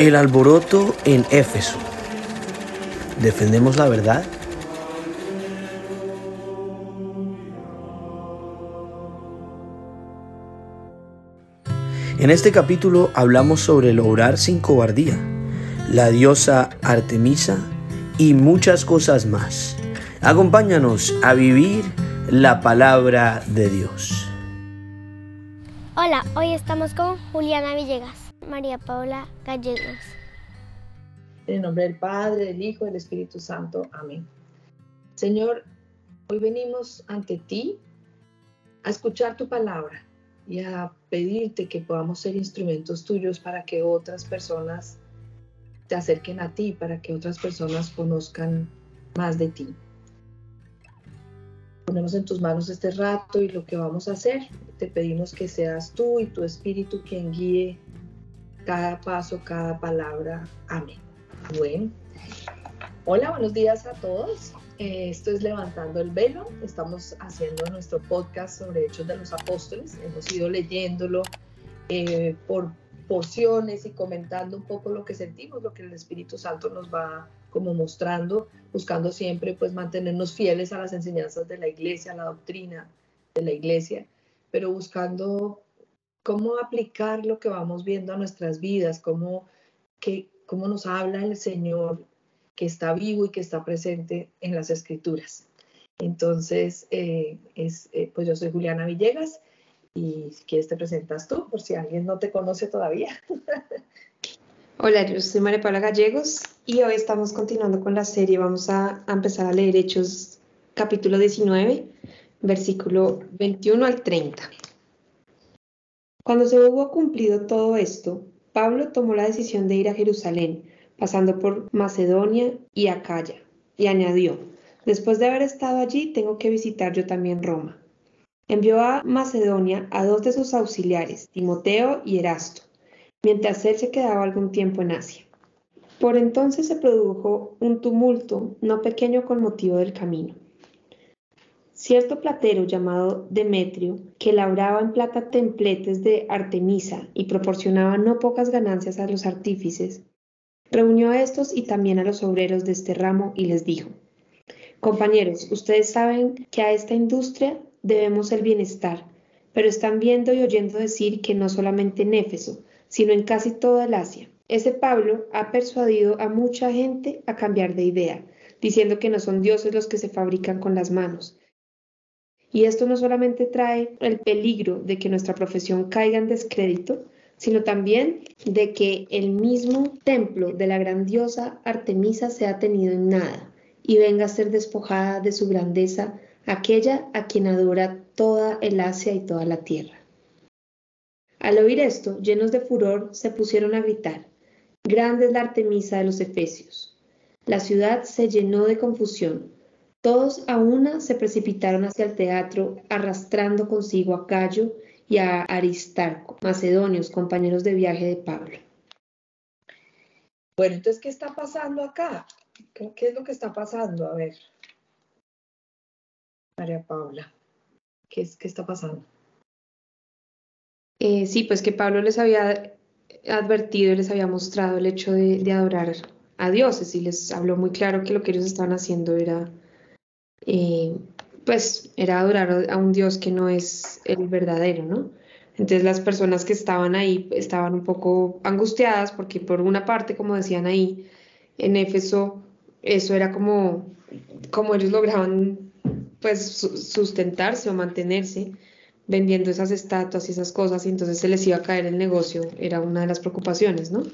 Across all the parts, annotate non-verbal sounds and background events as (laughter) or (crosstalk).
El alboroto en Éfeso. ¿Defendemos la verdad? En este capítulo hablamos sobre el orar sin cobardía, la diosa Artemisa y muchas cosas más. Acompáñanos a vivir la palabra de Dios. Hola, hoy estamos con Juliana Villegas. María Paula Gallegos. En el nombre del Padre, del Hijo del Espíritu Santo. Amén. Señor, hoy venimos ante ti a escuchar tu palabra y a pedirte que podamos ser instrumentos tuyos para que otras personas te acerquen a ti, para que otras personas conozcan más de ti. Ponemos en tus manos este rato y lo que vamos a hacer. Te pedimos que seas tú y tu Espíritu quien guíe cada paso, cada palabra. Amén. Bueno, hola, buenos días a todos. Eh, esto es Levantando el Velo. Estamos haciendo nuestro podcast sobre Hechos de los Apóstoles. Hemos ido leyéndolo eh, por porciones y comentando un poco lo que sentimos, lo que el Espíritu Santo nos va como mostrando, buscando siempre pues mantenernos fieles a las enseñanzas de la iglesia, a la doctrina de la iglesia, pero buscando cómo aplicar lo que vamos viendo a nuestras vidas, cómo, que, cómo nos habla el Señor que está vivo y que está presente en las escrituras. Entonces, eh, es, eh, pues yo soy Juliana Villegas y si quieres te presentas tú, por si alguien no te conoce todavía. (laughs) Hola, yo soy María Paula Gallegos y hoy estamos continuando con la serie. Vamos a, a empezar a leer Hechos capítulo 19, versículo 21 al 30. Cuando se hubo cumplido todo esto, Pablo tomó la decisión de ir a Jerusalén, pasando por Macedonia y Acaya, y añadió, después de haber estado allí, tengo que visitar yo también Roma. Envió a Macedonia a dos de sus auxiliares, Timoteo y Erasto, mientras él se quedaba algún tiempo en Asia. Por entonces se produjo un tumulto no pequeño con motivo del camino. Cierto platero llamado Demetrio, que labraba en plata templetes de Artemisa y proporcionaba no pocas ganancias a los artífices, reunió a estos y también a los obreros de este ramo y les dijo, Compañeros, ustedes saben que a esta industria debemos el bienestar, pero están viendo y oyendo decir que no solamente en Éfeso, sino en casi toda el Asia. Ese Pablo ha persuadido a mucha gente a cambiar de idea, diciendo que no son dioses los que se fabrican con las manos, y esto no solamente trae el peligro de que nuestra profesión caiga en descrédito, sino también de que el mismo templo de la grandiosa Artemisa sea tenido en nada y venga a ser despojada de su grandeza aquella a quien adora toda el Asia y toda la tierra. Al oír esto, llenos de furor, se pusieron a gritar, Grande es la Artemisa de los Efesios. La ciudad se llenó de confusión todos a una se precipitaron hacia el teatro, arrastrando consigo a Cayo y a Aristarco, macedonios, compañeros de viaje de Pablo. Bueno, entonces, ¿qué está pasando acá? ¿Qué es lo que está pasando? A ver, María Paula, ¿qué, es, qué está pasando? Eh, sí, pues que Pablo les había advertido y les había mostrado el hecho de, de adorar a dioses y les habló muy claro que lo que ellos estaban haciendo era pues era adorar a un Dios que no es el verdadero, ¿no? Entonces las personas que estaban ahí estaban un poco angustiadas porque por una parte, como decían ahí, en Éfeso, eso era como, como ellos lograban pues sustentarse o mantenerse vendiendo esas estatuas y esas cosas, y entonces se les iba a caer el negocio, era una de las preocupaciones, ¿no?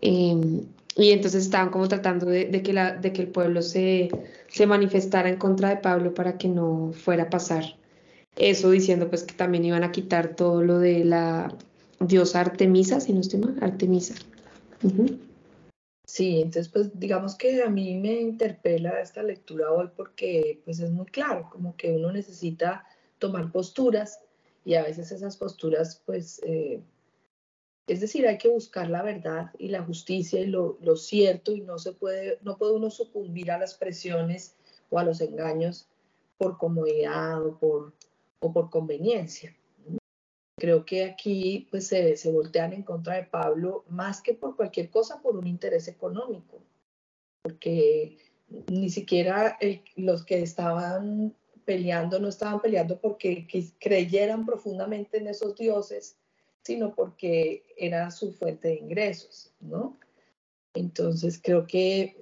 Em, y entonces estaban como tratando de, que, la, de que el pueblo se, se manifestara en contra de Pablo para que no fuera a pasar eso, diciendo pues que también iban a quitar todo lo de la diosa Artemisa, si no estoy mal, Artemisa. Sí, entonces pues digamos que a mí me interpela esta lectura hoy porque pues es muy claro, como que uno necesita tomar posturas y a veces esas posturas pues eh, es decir, hay que buscar la verdad y la justicia y lo, cierto y no se puede, no puede uno sucumbir a las presiones o a los engaños por comodidad o por, conveniencia. Creo que aquí pues se, se voltean en contra de Pablo más que por cualquier cosa, por un interés económico, porque ni siquiera los que estaban peleando no estaban peleando porque creyeran profundamente en esos dioses, sino porque era su fuente de ingresos, ¿no? Entonces creo que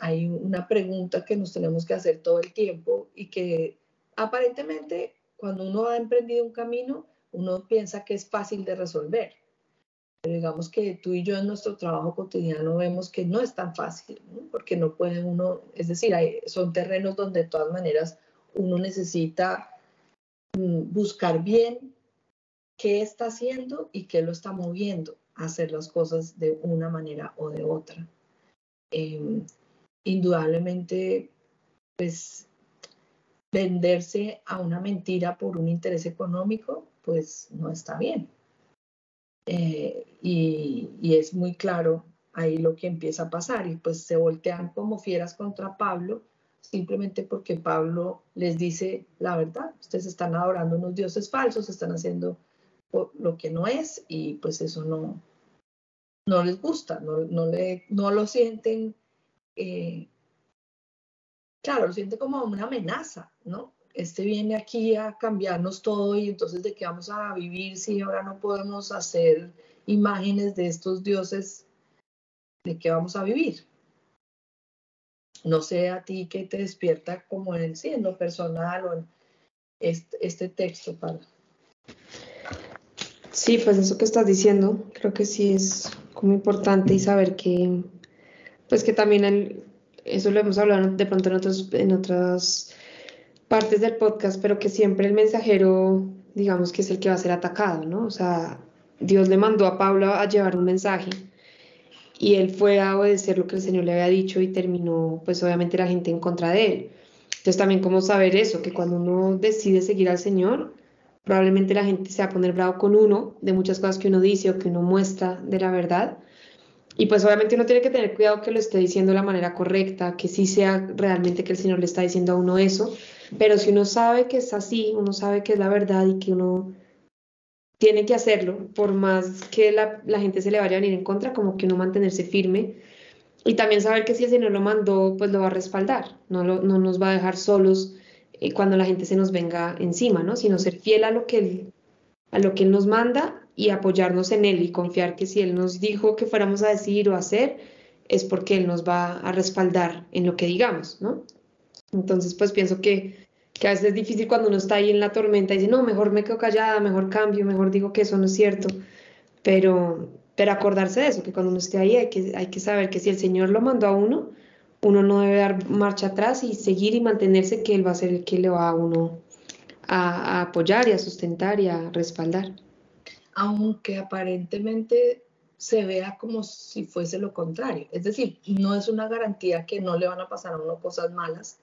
hay una pregunta que nos tenemos que hacer todo el tiempo y que aparentemente cuando uno ha emprendido un camino, uno piensa que es fácil de resolver. Pero digamos que tú y yo en nuestro trabajo cotidiano vemos que no es tan fácil, porque no puede uno, es decir, hay, son terrenos donde de todas maneras uno necesita mm, buscar bien qué está haciendo y qué lo está moviendo a hacer las cosas de una manera o de otra. Em, indudablemente, pues venderse a una mentira por un interés económico, pues no está bien. Eh, y, y, es muy claro ahí lo que empieza a pasar y pues se voltean como fieras contra Pablo simplemente porque Pablo les dice la verdad. Ustedes están adorando unos dioses falsos, están haciendo lo que no es y pues eso no, no les gusta, no, no, le, no lo sienten, eh, claro, lo sienten como una amenaza, ¿no? Este viene aquí a cambiarnos todo y entonces de qué vamos a vivir si ahora no podemos hacer imágenes de estos dioses, de qué vamos a vivir no sé a ti qué te despierta como en, sí, en lo personal o en este, este texto para. Sí, pues eso que estás diciendo, creo que sí es como importante y saber que, pues que también el, eso lo hemos hablado de pronto en, otros, en otras partes del podcast, pero que siempre el mensajero, digamos que es el que va a ser atacado, ¿no? O sea, Dios le mandó a Pablo a llevar un mensaje y él fue a obedecer lo que el Señor le había dicho y terminó pues obviamente la gente en contra de él. Entonces también como saber eso, que cuando uno decide seguir al Señor, probablemente la gente se va a poner bravo con uno de muchas cosas que uno dice o que uno muestra de la verdad. Y pues obviamente uno tiene que tener cuidado que lo esté diciendo de la manera correcta, que sí sea realmente que el Señor le está diciendo a uno eso, pero si uno sabe que es así, uno sabe que es la verdad y que uno tiene que hacerlo, por más que la, gente se le vaya a venir en contra, como que uno mantenerse firme. Y también saber que si el Señor lo mandó, pues lo va a respaldar, no, no nos va a dejar solos eh, cuando la gente se nos venga encima, ¿no? Sino ser fiel a lo que él, a lo que él nos manda y apoyarnos en él y confiar que si él nos dijo que fuéramos a decir o hacer, es porque él nos va a respaldar en lo que digamos, ¿no? Entonces, pues pienso que que a veces es difícil cuando uno está ahí en la tormenta y dice, no, mejor me quedo callada, mejor cambio, mejor digo que eso no es cierto, pero, pero acordarse de eso, que cuando uno esté ahí hay que, hay que saber que si el Señor lo mandó a uno, uno no debe dar marcha atrás y seguir y mantenerse que Él va a ser el que le va a uno a, apoyar y a sustentar y a respaldar. Aunque aparentemente se vea como si fuese lo contrario. Es decir, no es una garantía que no le van a pasar a uno cosas malas,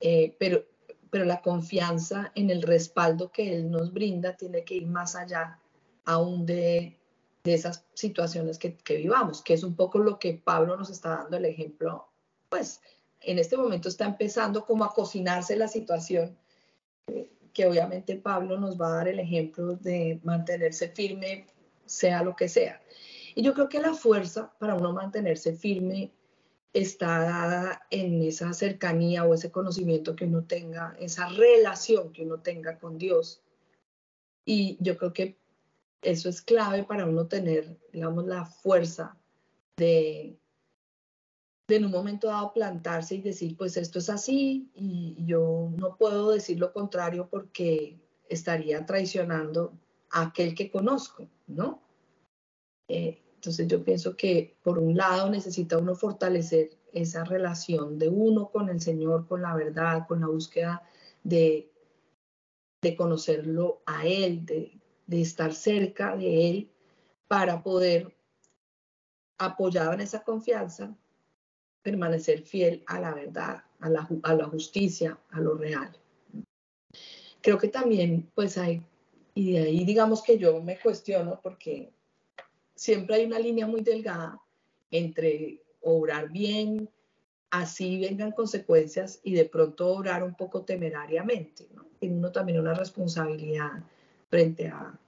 eh, pero, pero la confianza en el respaldo que Él nos brinda tiene que ir más allá aún de, de esas situaciones que, que, vivamos, que es un poco lo que Pablo nos está dando el ejemplo, pues en este momento está empezando como a cocinarse la situación, eh, que obviamente Pablo nos va a dar el ejemplo de mantenerse firme, sea lo que sea. Y yo creo que la fuerza para uno mantenerse firme está dada en esa cercanía o ese conocimiento que uno tenga, esa relación que uno tenga con Dios. Y yo creo que eso es clave para uno tener, digamos, la fuerza de, en un momento dado plantarse y decir, pues esto es así y yo no puedo decir lo contrario porque estaría traicionando a aquel que conozco, ¿no? Eh, entonces yo pienso que por un lado necesita uno fortalecer esa relación de uno con el Señor, con la verdad, con la búsqueda de, de conocerlo a Él, de, de estar cerca de Él, para poder, apoyado en esa confianza, permanecer fiel a la verdad, a la, a la justicia, a lo real. Creo que también, pues hay, y de ahí digamos que yo me cuestiono porque siempre hay una línea muy delgada entre obrar bien, así vengan consecuencias y de pronto obrar un poco temerariamente. ¿no? Tiene uno también una responsabilidad frente a,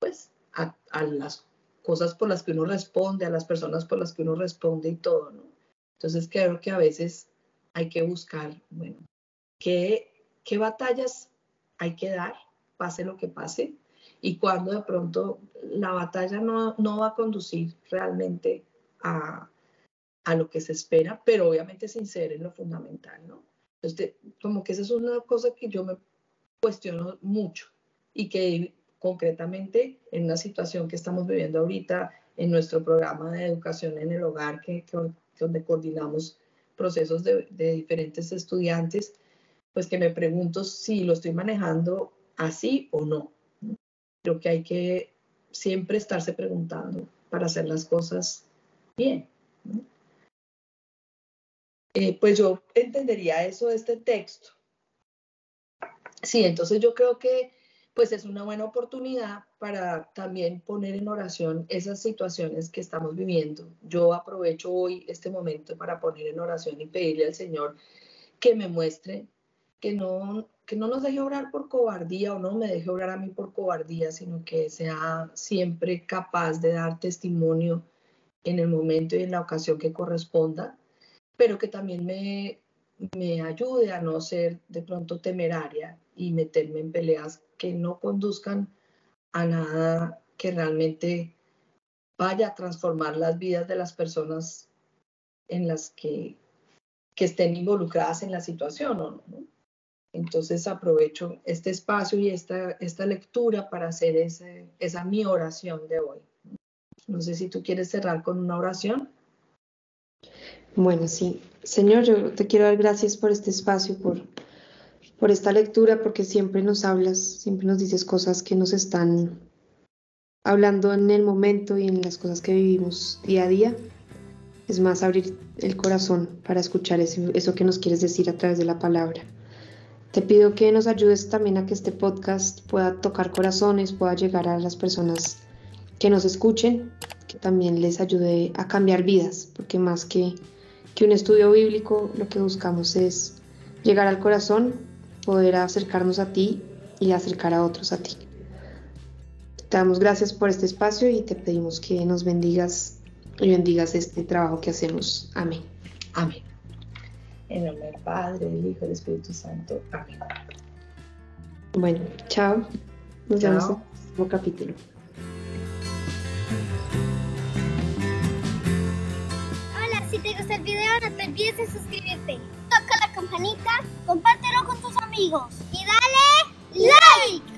pues, a, a, las cosas por las que uno responde, a las personas por las que uno responde y todo, ¿no? Entonces creo que a veces hay que buscar, bueno, qué, qué batallas hay que dar, pase lo que pase, y cuando de pronto la batalla no, no va a conducir realmente a, a, lo que se espera, pero obviamente sin ser en lo fundamental, ¿no? Entonces, como que esa es una cosa que yo me cuestiono mucho y que concretamente en una situación que estamos viviendo ahorita en nuestro programa de educación en el hogar, que, que donde coordinamos procesos de, de diferentes estudiantes, pues que me pregunto si lo estoy manejando así o no. Creo que hay que siempre estarse preguntando para hacer las cosas bien. Eh, pues yo entendería eso de este texto. Sí, entonces yo creo que pues es una buena oportunidad para también poner en oración esas situaciones que estamos viviendo. Yo aprovecho hoy este momento para poner en oración y pedirle al Señor que me muestre que no, que no nos deje orar por cobardía o no me deje orar a mí por cobardía, sino que sea siempre capaz de dar testimonio en el momento y en la ocasión que corresponda, pero que también me, me ayude a no ser de pronto temeraria y meterme en peleas que no conduzcan a nada que realmente vaya a transformar las vidas de las personas en las que, que estén involucradas en la situación. Entonces aprovecho este espacio y esta, esta lectura para hacer ese, esa mi oración de hoy. No sé si tú quieres cerrar con una oración. Bueno, sí. Señor, yo te quiero dar gracias por este espacio, por, por esta lectura, porque siempre nos hablas, siempre nos dices cosas que nos están hablando en el momento y en las cosas que vivimos día a día. Es más, abrir el corazón para escuchar eso, que nos quieres decir a través de la palabra. Te pido que nos ayudes también a que este podcast pueda tocar corazones, pueda llegar a las personas que nos escuchen, que también les ayude a cambiar vidas, porque más que, que un estudio bíblico, lo que buscamos es llegar al corazón, poder acercarnos a ti y acercar a otros a ti. Te damos gracias por este espacio y te pedimos que nos bendigas y bendigas este trabajo que hacemos. Amén. Amén. En nombre del Padre, del Hijo y del Espíritu Santo. Amén. Bueno, chao. Nos Chao. vemos en el próximo capítulo. no te olvides de suscribirte, toca la campanita, compártelo con tus amigos y dale like.